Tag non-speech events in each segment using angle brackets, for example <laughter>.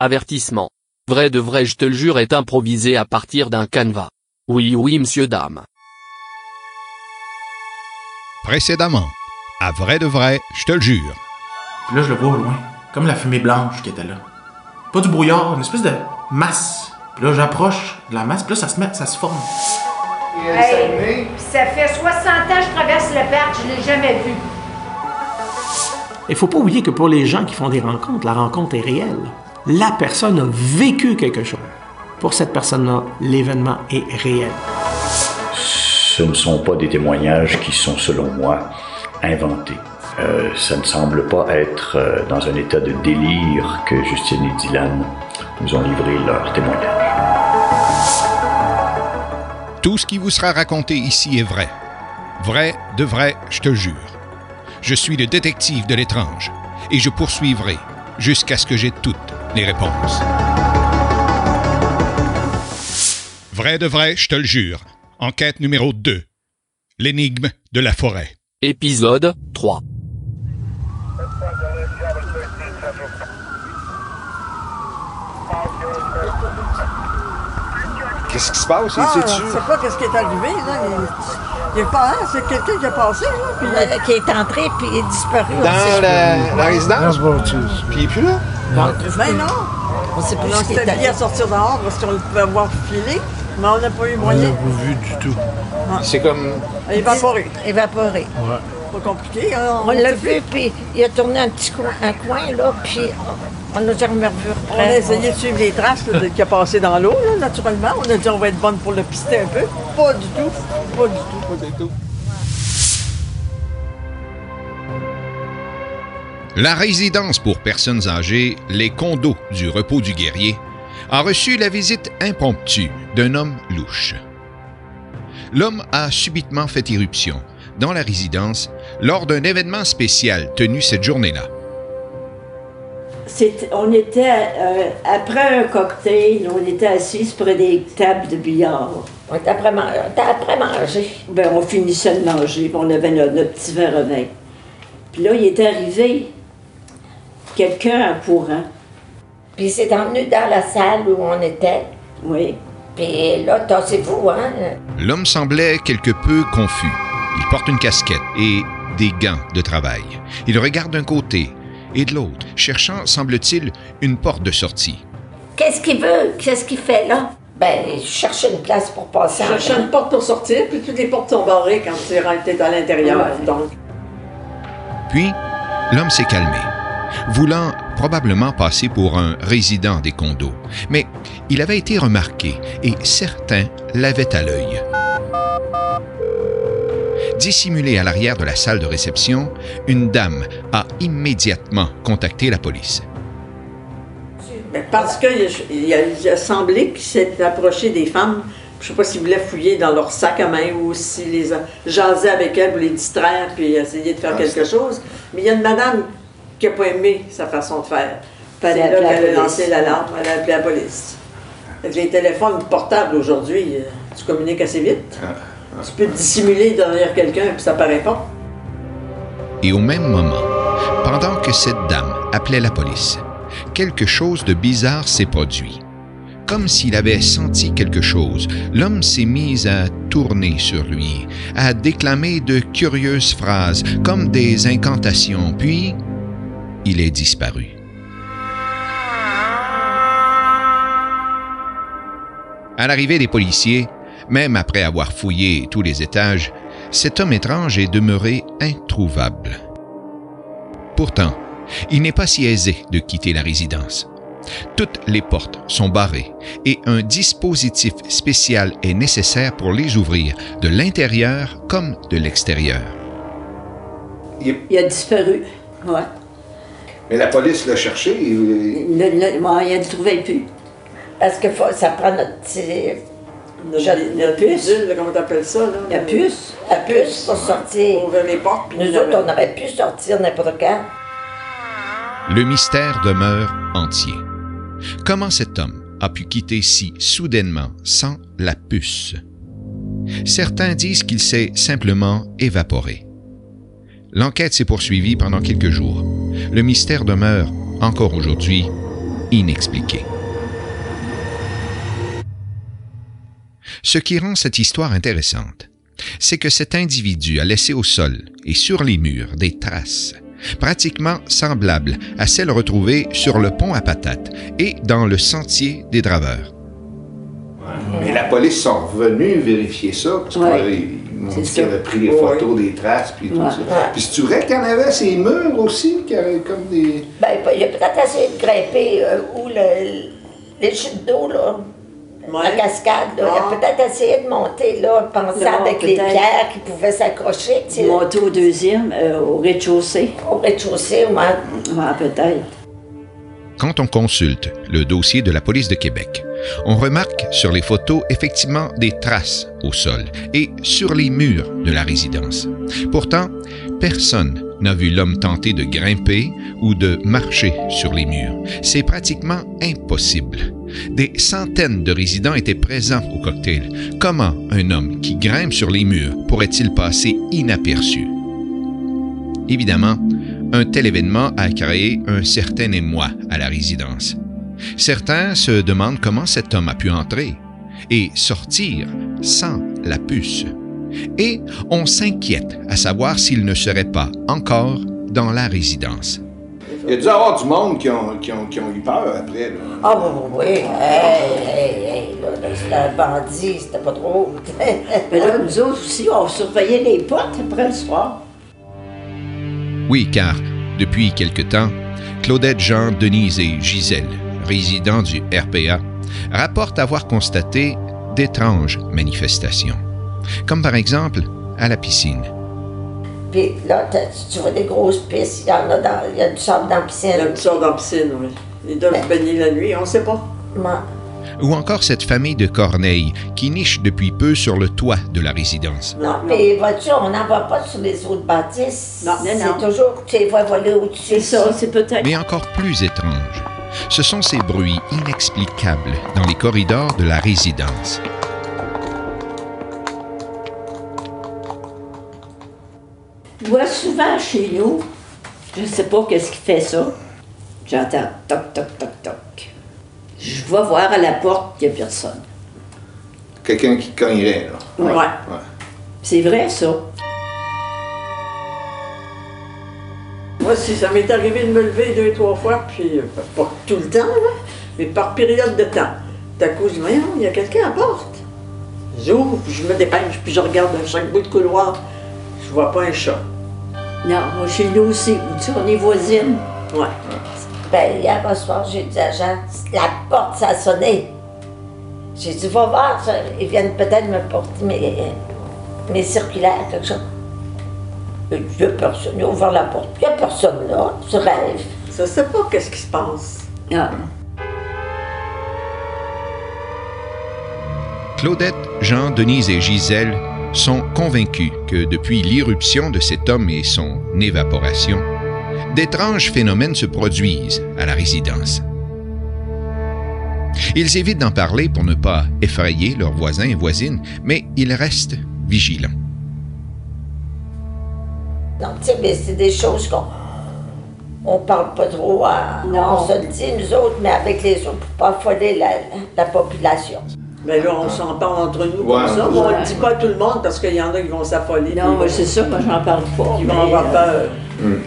Avertissement. Vrai de vrai je te le jure est improvisé à partir d'un canevas. Oui oui monsieur dame. Précédemment, à vrai de vrai, je te le jure. Puis là, je le vois au loin, comme la fumée blanche qui était là. Pas du brouillard, une espèce de masse. Puis là, j'approche de la masse, puis là, ça se met, ça se forme. Hey, ça fait 60 ans que je traverse le parc, je l'ai jamais vu. Il faut pas oublier que pour les gens qui font des rencontres, la rencontre est réelle. La personne a vécu quelque chose. Pour cette personne-là, l'événement est réel. Ce ne sont pas des témoignages qui sont, selon moi, inventés. Euh, ça ne semble pas être euh, dans un état de délire que Justine et Dylan nous ont livré leur témoignage. Tout ce qui vous sera raconté ici est vrai. Vrai de vrai, je te jure. Je suis le détective de l'étrange et je poursuivrai jusqu'à ce que j'ai toutes les réponses. Vrai de vrai, je te le jure. Enquête numéro 2. L'énigme de la forêt. Épisode 3. Qu'est-ce qui se passe? Ah, je sais pas qu'est-ce qui est arrivé, là. Il, il est pas c'est quelqu'un qui est passé, là. Puis, Euh, qui est entré puis il est disparu. Dans la, la résidence? Puis il est plus là? Mais non, On sait plus on ce qui est s'était mis arrivé. à sortir dehors parce qu'on le pouvait voir filer, mais on n'a pas eu moyen. pas vu du tout. C'est comme. Évaporé. Évaporé. Pas compliqué, hein. On l'a vu, puis il a tourné un petit coin, un coin là, puis on n'a jamais revu On a essayé de suivre les traces là, de- qui a passé dans l'eau, naturellement. On a dit on va être bonne pour le pister un peu. Pas du tout. Pas du tout, pas du tout. La résidence pour personnes âgées, les condos du repos du guerrier, a reçu la visite impromptue d'un homme louche. L'homme a subitement fait irruption dans la résidence lors d'un événement spécial tenu cette journée-là. On était, euh, après un cocktail, on était assis près des tables de billard. On était après, manger. Ben, on finissait de manger, puis on avait notre, notre petit verre à vin. Puis là, il est arrivé quelqu'un en courant. Puis il s'est emmené dans la salle où on était. Oui. Puis là, tassez-vous, hein? L'homme semblait quelque peu confus. Il porte une casquette et des gants de travail. Il regarde d'un côté et de l'autre, cherchant, semble-t-il, une porte de sortie. Qu'est-ce qu'il veut? Qu'est-ce qu'il fait là? Ben, je cherchais une place pour passer Je cherchais une porte pour sortir, puis toutes les portes sont barrées quand tu es à l'intérieur. Ouais. Donc, Puis, l'homme s'est calmé, voulant probablement passer pour un résident des condos. Mais il avait été remarqué et certains l'avaient à l'œil. Dissimulée à l'arrière de la salle de réception, une dame a immédiatement contacté la police. parce qu'il a, semblé qu'il s'est approché des femmes. Je sais pas s'il voulait fouiller dans leur sac à main ou s'il les a jasé avec elles pour les distraire puis essayer de faire quelque chose. Mais il y a une madame qui n'a pas aimé sa façon de faire. Fallait C'est là qu'elle a police. lancé l'alarme, elle a appelé la police. Avec les téléphones portables aujourd'hui, euh, tu communiques assez vite. Tu peux te dissimuler derrière quelqu'un puis ça paraît pas. Et au même moment, pendant que cette dame appelait la police, quelque chose de bizarre s'est produit. Comme s'il avait senti quelque chose, l'homme s'est mis à tourner sur lui, à déclamer de curieuses phrases, comme des incantations, puis il est disparu. À l'arrivée des policiers, même après avoir fouillé tous les étages, cet homme étrange est demeuré introuvable. Pourtant, il n'est pas si aisé de quitter la résidence. Toutes les portes sont barrées et un dispositif spécial est nécessaire pour les ouvrir de l'intérieur comme de l'extérieur. Il a disparu. Ouais. Mais la police l'a cherché. Il ne- ne- ouais, il le trouvait plus. Parce que faut- ça prend notre petit. Notre, Je- notre puce. bidule, là, comment t'appelles ça? Là, La puce. La puce pour sortir. Pour ouvrir les portes. puis Nous il autres, avait- on aurait pu sortir n'importe quand. Le mystère demeure entier. Comment cet homme a pu quitter si soudainement sans la puce? Certains disent qu'il s'est simplement évaporé. L'enquête s'est poursuivie pendant quelques jours. Le mystère demeure, encore aujourd'hui, inexpliquée. Ce qui rend cette histoire intéressante, c'est que cet individu a laissé au sol et sur les murs des traces pratiquement semblables à celles retrouvées sur le pont à patates et dans le sentier des draveurs. Mais la police sont revenus vérifier ça, parce qu'ils qu'ils avaient pris les photos des traces, puis tout ça. Puis c'est vrai qu'il y en avait ces murs aussi, qui avaient comme des... Ben, il a peut-être essayé de grimper euh, où le, les chutes d'eau, là. La cascade, là. il a peut-être essayé de monter, là, pensant avec les pierres qui pouvaient s'accrocher. Monter au deuxième, euh, au rez-de-chaussée. Au rez-de-chaussée, oui. Ouais, peut-être. Quand on consulte le dossier de la police de Québec, on remarque sur les photos effectivement des traces au sol et sur les murs de la résidence. Pourtant, personne n'a vu l'homme tenter de grimper ou de marcher sur les murs. C'est pratiquement impossible. Des centaines de résidents étaient présents au cocktail. Comment un homme qui grimpe sur les murs pourrait-il passer inaperçu? Évidemment, un tel événement a créé un certain émoi à la résidence. Certains se demandent comment cet homme a pu entrer et sortir sans la puce. Et on s'inquiète à savoir s'il ne serait pas encore dans la résidence. Il y a dû y avoir du monde qui ont, qui ont, qui ont eu peur après. Là. Ah, oui, oui, oui. Hey, hey, hey, là, c'était un bandit, c'était pas trop. <laughs> Mais là, nous autres aussi, on surveillait les portes après le soir. Oui, car depuis quelque temps, Claudette, Jean, Denise et Gisèle, résidents du RPA, rapportent avoir constaté d'étranges manifestations, comme par exemple à la piscine. Puis là, tu vois des grosses pistes, il y en a dans, il y a du sable dans la piscine. Il y a du sable dans la piscine, oui. Ils doivent se baigner la nuit, on ne sait pas. Moi. Ou encore cette famille de Corneille qui niche depuis peu sur le toit de la résidence. Non, mais voitures, on n'en voit pas sur les autres bâtisses. Non, non, non. C'est toujours, tu les vois voler au-dessus. C'est ça, c'est peut-être. Mais encore plus étrange, ce sont ces bruits inexplicables dans les corridors de la résidence. Je vois souvent chez nous, je ne sais pas qu'est-ce qui fait ça. J'entends toc, toc, toc. Je vais voir à la porte qu'il n'y a personne. Quelqu'un qui cognerait, là. Ouais. Ouais. C'est vrai, ça. Moi, si ça m'est arrivé de me lever deux, trois fois, puis euh, pas tout le temps, là, mais par période de temps. D'un coup, je dis, voyons, il y a quelqu'un à la porte. J'ouvre, puis je me dépêche, puis je regarde à chaque bout de couloir. Je vois pas un chat. Non, moi, chez nous aussi. Tu sais, on est voisines. Ouais. Ben, hier au soir, j'ai dit à Jean, la porte, ça a sonné. J'ai dit, va voir, ça. ils viennent peut-être me porter mes, mes circulaires, quelque chose. Il n'y a personne, il a ouvert la porte. Il n'y a personne là, tu rêves. Je sais pas qu'est-ce qui se passe. Ah. Claudette, Jean, Denise et Gisèle sont convaincus que depuis l'irruption de cet homme et son évaporation, d'étranges phénomènes se produisent à la résidence. Ils évitent d'en parler pour ne pas effrayer leurs voisins et voisines, mais ils restent vigilants. Non, tu sais, mais c'est des choses qu'on on parle pas trop, à, Non. on se le dit, nous autres, mais avec les autres, pour pas affoler la, la population. Mais là, on s'en parle entre nous Ouais. comme ça. mais on ne dit pas à tout le monde parce qu'il y en a qui vont s'affoler. Non, c'est ça, moi, j'en parle pas. Ils vont avoir euh,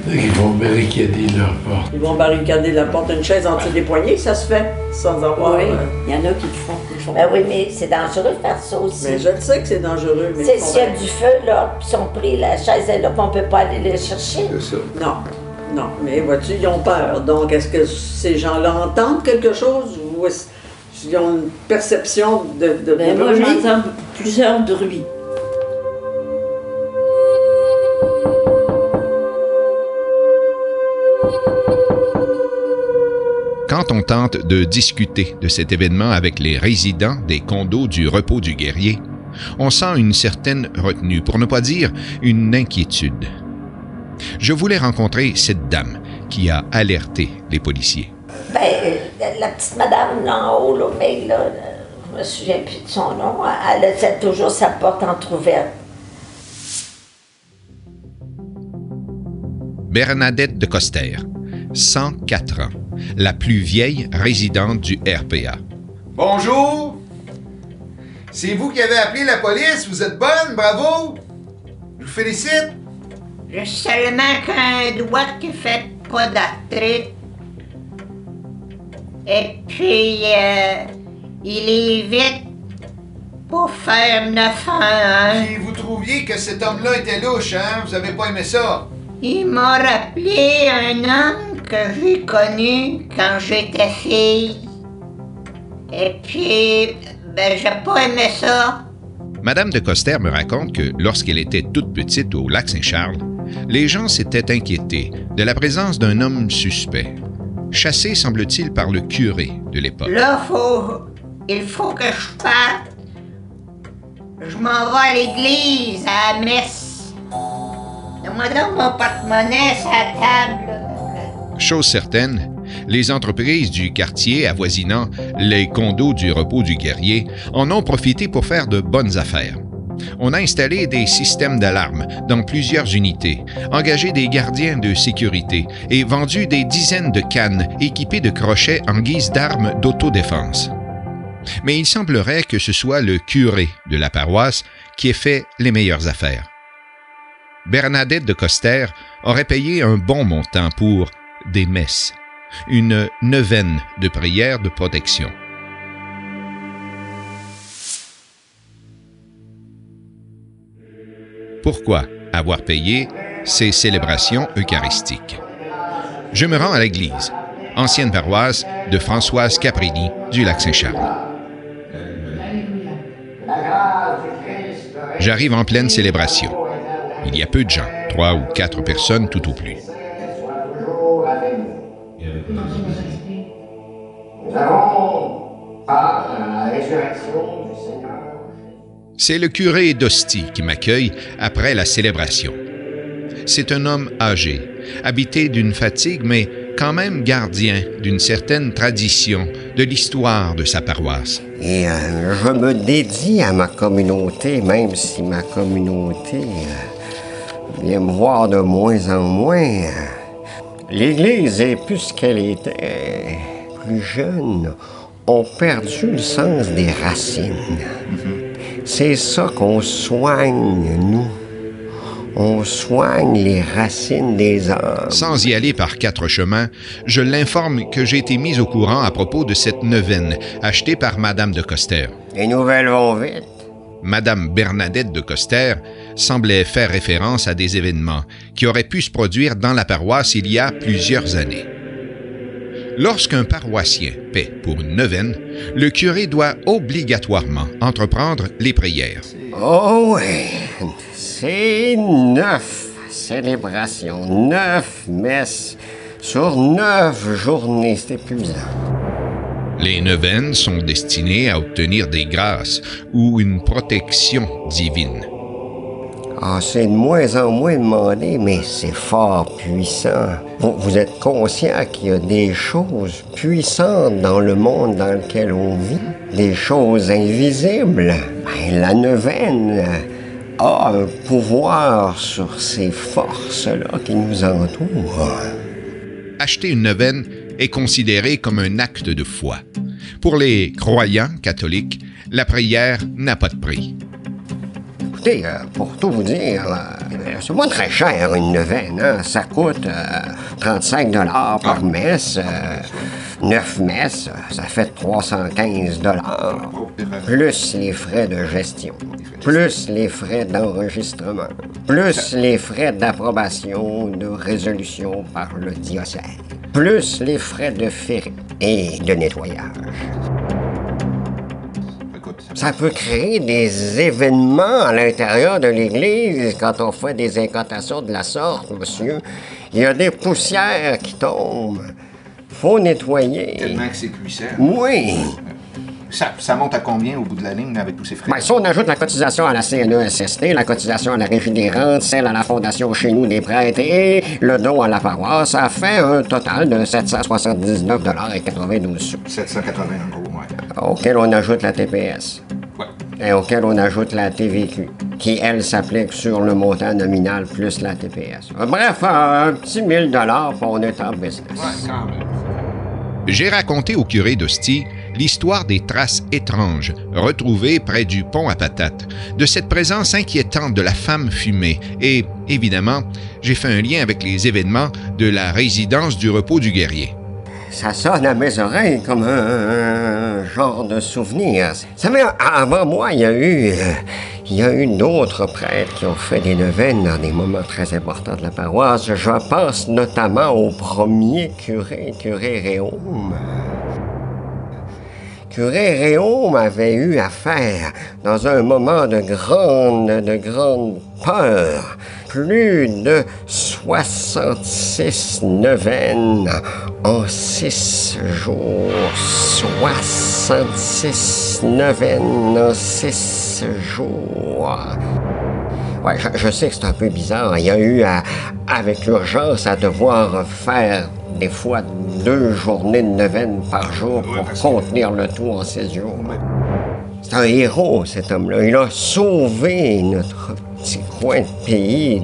Ils vont barricader leur porte. Ils vont barricader la porte, une chaise en dessous des poignets, ça se fait, sans avoir. Oui, il y en a qui le font. qui le font. Ben oui, mais c'est dangereux de faire ça aussi. Mais je le sais que c'est dangereux. Mais s'il y a du feu, là, puis ils sont pris, la chaise est là, puis on peut pas aller les chercher. C'est ça. Non, non. Mais vois-tu, ils ont peur. Donc, est-ce que ces gens-là entendent quelque chose ou est-ce qu'ils ont une perception de, de, Ben, de moi, j'entends plusieurs bruits. Quand on tente de discuter de cet événement avec les résidents des condos du repos du guerrier, on sent une certaine retenue, pour ne pas dire une inquiétude. Je voulais rencontrer cette dame qui a alerté les policiers. Ben, euh, la petite madame là en haut, là, mais là, euh, je me souviens plus de son nom, elle laissait toujours sa porte entrouverte. Bernadette de Coster, 104 ans, la plus vieille résidente du RPA. Bonjour! C'est vous qui avez appelé la police, vous êtes bonne, bravo! Je vous félicite! J'ai seulement qu'un doigt qui fait pas d'arthrite. Et puis, euh, il est vite pour faire 9 ans. Hein. Puis vous trouviez que cet homme-là était louche, hein? Vous avez pas aimé ça? Il m'a rappelé un homme que j'ai connu quand j'étais fille. Et puis, ben, j'ai pas aimé ça. Madame de Coster me raconte que lorsqu'elle était toute petite au lac Saint-Charles, les gens s'étaient inquiétés de la présence d'un homme suspect, chassé semble-t-il par le curé de l'époque. Là, faut, il faut que je parte. Je m'en vais à l'église, à la messe. Donne-moi donc mon porte-monnaie la table. Chose certaine, les entreprises du quartier avoisinant les condos du repos du guerrier en ont profité pour faire de bonnes affaires. On a installé des systèmes d'alarme dans plusieurs unités, engagé des gardiens de sécurité et vendu des dizaines de cannes équipées de crochets en guise d'armes d'autodéfense. Mais il semblerait que ce soit le curé de la paroisse qui ait fait les meilleures affaires. Bernadette de Coster aurait payé un bon montant pour des messes, une neuvaine de prières de protection. Pourquoi avoir payé ces célébrations eucharistiques? Je me rends à l'église, ancienne paroisse de Françoise Caprini du lac Saint-Charles. J'arrive en pleine célébration. Il y a peu de gens, trois ou quatre personnes tout au plus. C'est le curé d'Hostie qui m'accueille après la célébration. C'est un homme âgé, habité d'une fatigue, mais quand même gardien d'une certaine tradition de l'histoire de sa paroisse. Et euh, je me dédie à ma communauté, même si ma communauté euh, vient me voir de moins en moins. L'Église est plus ce qu'elle était plus jeune, ont perdu le sens des racines. C'est ça qu'on soigne, nous. On soigne les racines des hommes. Sans y aller par quatre chemins, je l'informe que j'ai été mis au courant à propos de cette neuvaine achetée par Madame de Coster. Les nouvelles vont vite. Madame Bernadette de Coster semblait faire référence à des événements qui auraient pu se produire dans la paroisse il y a plusieurs années. Lorsqu'un paroissien paie pour une neuvaine, le curé doit obligatoirement entreprendre les prières. Oh oui, c'est neuf célébrations, neuf messes sur neuf journées, c'est épuisant. Les neuvaines sont destinées à obtenir des grâces ou une protection divine. Ah, c'est de moins en moins demandé, mais c'est fort puissant. Vous, êtes conscient qu'il y a des choses puissantes dans le monde dans lequel on vit, des choses invisibles. Ben, la neuvaine a un pouvoir sur ces forces-là qui nous entourent. Acheter une neuvaine est considéré comme un acte de foi. Pour les croyants catholiques, la prière n'a pas de prix. Écoutez, euh, pour tout vous dire, euh, c'est pas très cher une neuvaine. Hein? Ça coûte euh, 35 dollars par messe. 9 messes, ça fait 315 dollars. Plus les frais de gestion, plus les frais d'enregistrement, plus les frais d'approbation de résolution par le diocèse, plus les frais de ferry et de nettoyage. Ça peut créer des événements à l'intérieur de l'Église quand on fait des incantations de la sorte, monsieur. Il y a des poussières qui tombent. Faut nettoyer. Tellement que c'est puissant. Oui. Ça, ça monte à combien au bout de la ligne avec tous ces frais? Ben, si on ajoute la cotisation à la CNESST, la cotisation à la Régie des rentes, celle à la Fondation chez nous des prêtres et le don à la paroisse, ça fait un total de 779,92 sous. 780 en gros. Auquel on ajoute la TPS. Ouais. Et auquel on ajoute la TVQ, qui, elle, s'applique sur le montant nominal plus la TPS. Bref, un petit 1000 puis on est en business. Ouais, quand même. J'ai raconté au curé d'Hostie l'histoire des traces étranges retrouvées près du pont à patates, de cette présence inquiétante de la femme fumée et, évidemment, j'ai fait un lien avec les événements de la résidence du repos du guerrier. Ça sonne à mes oreilles comme un, genre de souvenir. Savez, avant moi, il y a eu... Il y a eu d'autres prêtres qui ont fait des neuvaines dans des moments très importants de la paroisse. Je pense notamment au premier curé, curé Réaume. Curé Réaume avait eu affaire, dans un moment de grande, de grande peur, plus de 66 neuvaines en six jours. 66 neuvaines en six jours. Ouais, je, sais que c'est un peu bizarre. Il y a eu, avec l'urgence, à devoir faire des fois deux journées de neuvaine par jour pour contenir le tout en six jours. C'est un héros, cet homme-là. Il a sauvé notre petit coin de pays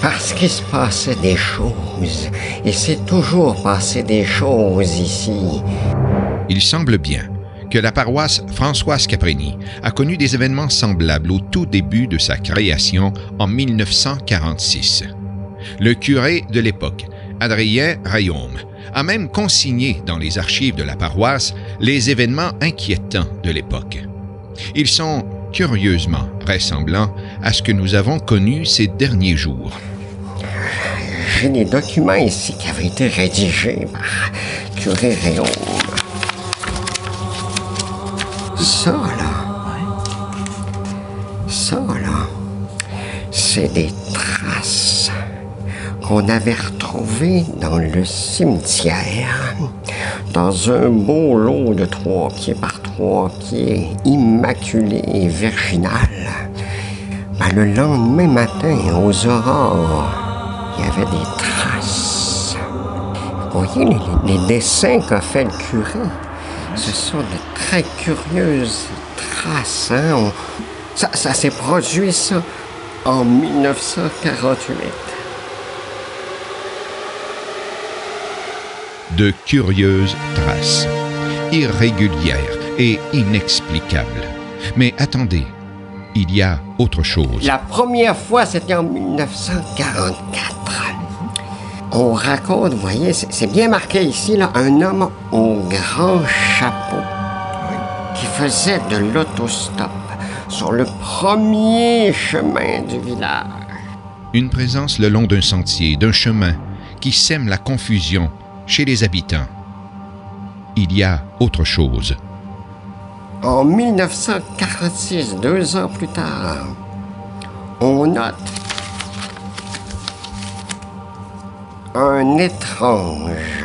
parce qu'il se passait des choses. Il s'est toujours passé des choses ici. Il semble bien que la paroisse Françoise Caprini a connu des événements semblables au tout début de sa création en 1946. Le curé de l'époque, Adrien Rayaume, a même consigné dans les archives de la paroisse les événements inquiétants de l'époque. Ils sont curieusement ressemblants à ce que nous avons connu ces derniers jours. J'ai des documents ici qui avaient été rédigés par curé Rayaume. Ça, là. Ça, là. C'est des traces qu'on avait dans le cimetière, dans un beau lot de trois pieds par trois pieds, immaculé et virginal. Ben, le lendemain matin, aux aurores, il y avait des traces. Vous voyez les, les dessins qu'a fait le curé? Ce sont de très curieuses traces. Hein? Ça, ça s'est produit, ça, en 1948. De curieuses traces, irrégulières et inexplicables. Mais attendez, il y a autre chose. La première fois, c'était en 1944 on raconte, vous voyez, c'est bien marqué ici, là, un homme au grand chapeau qui faisait de l'autostop sur le premier chemin du village. Une présence le long d'un sentier, d'un chemin, qui sème la confusion chez les habitants. Il y a autre chose. En 1946, deux ans plus tard, on note un étrange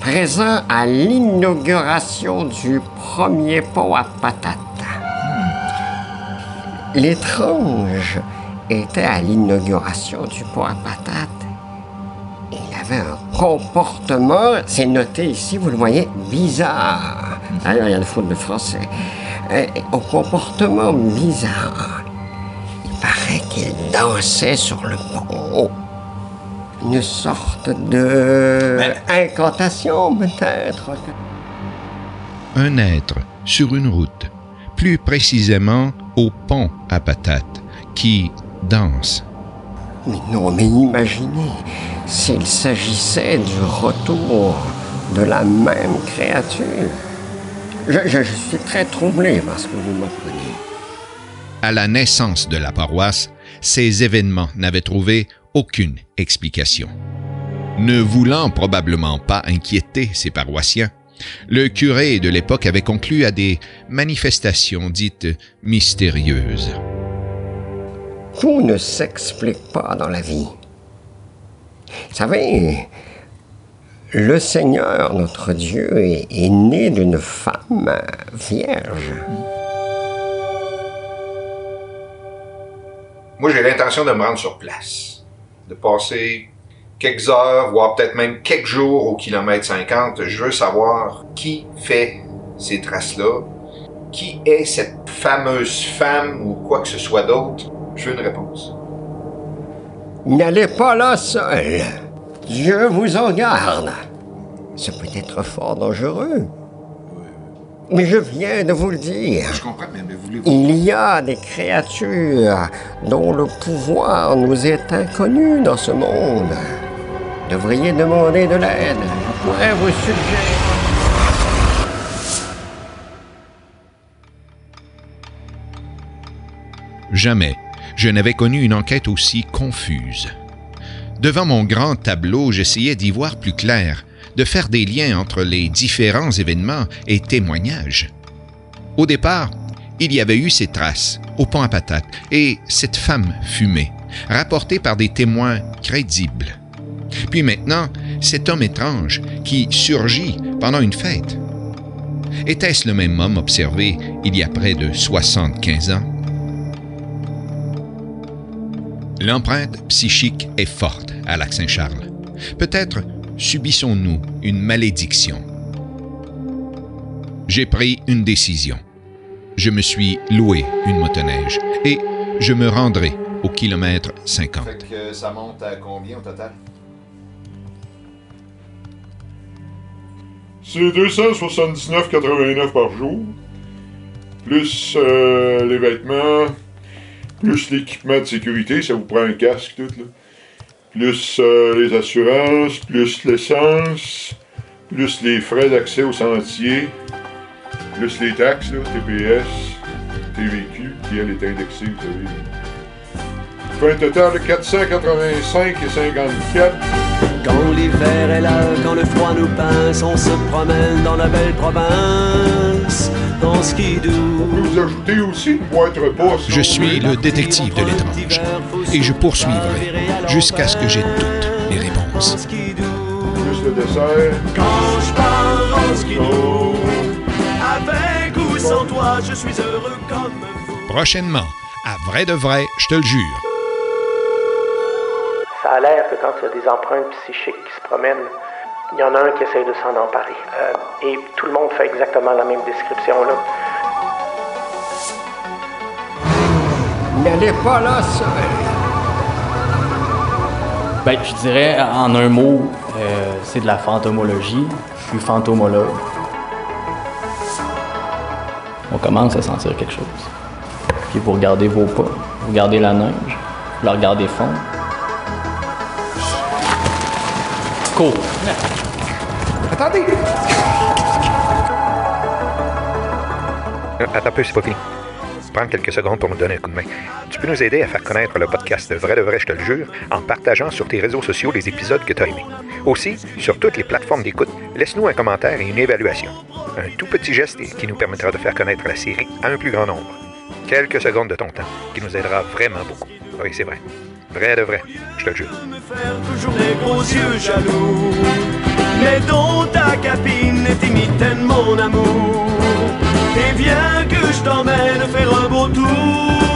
présent à l'inauguration du premier pont à patates. L'étrange était à l'inauguration du pont à patates. Comportement, c'est noté ici, vous le voyez, bizarre. D'ailleurs, il y a une faute de français. Un comportement bizarre. Il paraît qu'il dansait sur le pont une sorte de incantation peut-être. Un être sur une route, plus précisément au pont à patates, qui danse. Mais non, mais imaginez s'il s'agissait du retour de la même créature. Je, je suis très troublé parce que vous m'apprenez. À la naissance de la paroisse, ces événements n'avaient trouvé aucune explication. Ne voulant probablement pas inquiéter ses paroissiens, le curé de l'époque avait conclu à des manifestations dites mystérieuses. Tout ne s'explique pas dans la vie. Vous savez, le Seigneur, notre Dieu, est, est né d'une femme vierge. Moi, j'ai l'intention de me rendre sur place de passer quelques heures, voire peut-être même quelques jours au kilomètre 50. Je veux savoir qui fait ces traces-là, qui est cette fameuse femme ou quoi que ce soit d'autre? Je veux une réponse. N'allez pas là seul. Dieu vous en garde. ça peut être fort dangereux. Mais je viens de vous le dire. Je comprends, mais, mais voulez-vous... Il y a des créatures dont le pouvoir nous est inconnu dans ce monde. Devriez demander de l'aide. Je pourrais vous suggérer. Jamais je n'avais connu une enquête aussi confuse. Devant mon grand tableau, j'essayais d'y voir plus clair, de faire des liens entre les différents événements et témoignages. Au départ, il y avait eu ces traces au pont à patates et cette femme fumée, rapportée par des témoins crédibles. Puis maintenant, cet homme étrange qui surgit pendant une fête. Était-ce le même homme observé il y a près de 75 ans? L'empreinte psychique est forte à Lac-Saint-Charles. Peut-être subissons-nous une malédiction. J'ai pris une décision. Je me suis loué une motoneige et je me rendrai au kilomètre 50. Fait que ça monte à combien au total? C'est 279,89 par jour, plus euh, les vêtements, plus l'équipement de sécurité, ça vous prend un casque, tout, là. Plus euh, les assurances, plus l'essence, plus les frais d'accès au sentier, plus les taxes, là, TPS, TVQ, qui elle est indexée, vous savez. Ça fait un total de 485 et 54. Quand l'hiver est là, quand le froid nous pince, on se promène dans la belle province, Vous ajoutez aussi. Je suis le détective de l'étrange et je poursuivrai jusqu'à ce que j'ai toutes les réponses. Plus le dessert. Quand je pars en skidoo, avec ou sans toi, je suis heureux comme vous. Prochainement, à vrai de vrai, je te le jure. Ça a l'air que quand il y a des empreintes psychiques qui se promènent, il y en a un qui essaye de s'en emparer. Euh, et tout le monde fait exactement la même description là. N'allez pas là, seul. Ben, je dirais en un mot, euh, c'est de la fantomologie. Je suis fantomologue. On commence à sentir quelque chose. Puis vous regardez vos pas, vous regardez la neige, vous la regardez fondre. Cool. Attendez! Attends un peu, c'est pas fini. Prendre quelques secondes pour nous donner un coup de main. Tu peux nous aider à faire connaître le podcast de Vrai de Vrai, je te le jure, en partageant sur tes réseaux sociaux les épisodes que tu as aimés. Aussi, sur toutes les plateformes d'écoute, laisse-nous un commentaire et une évaluation. Un tout petit geste qui nous permettra de faire connaître la série à un plus grand nombre. Quelques secondes de ton temps, qui nous aidera vraiment beaucoup. Oui, c'est vrai. Vrai de vrai, je te jure. Mais dans ta cabine imitaine mon amour. Et viens que je t'emmène faire un beau tour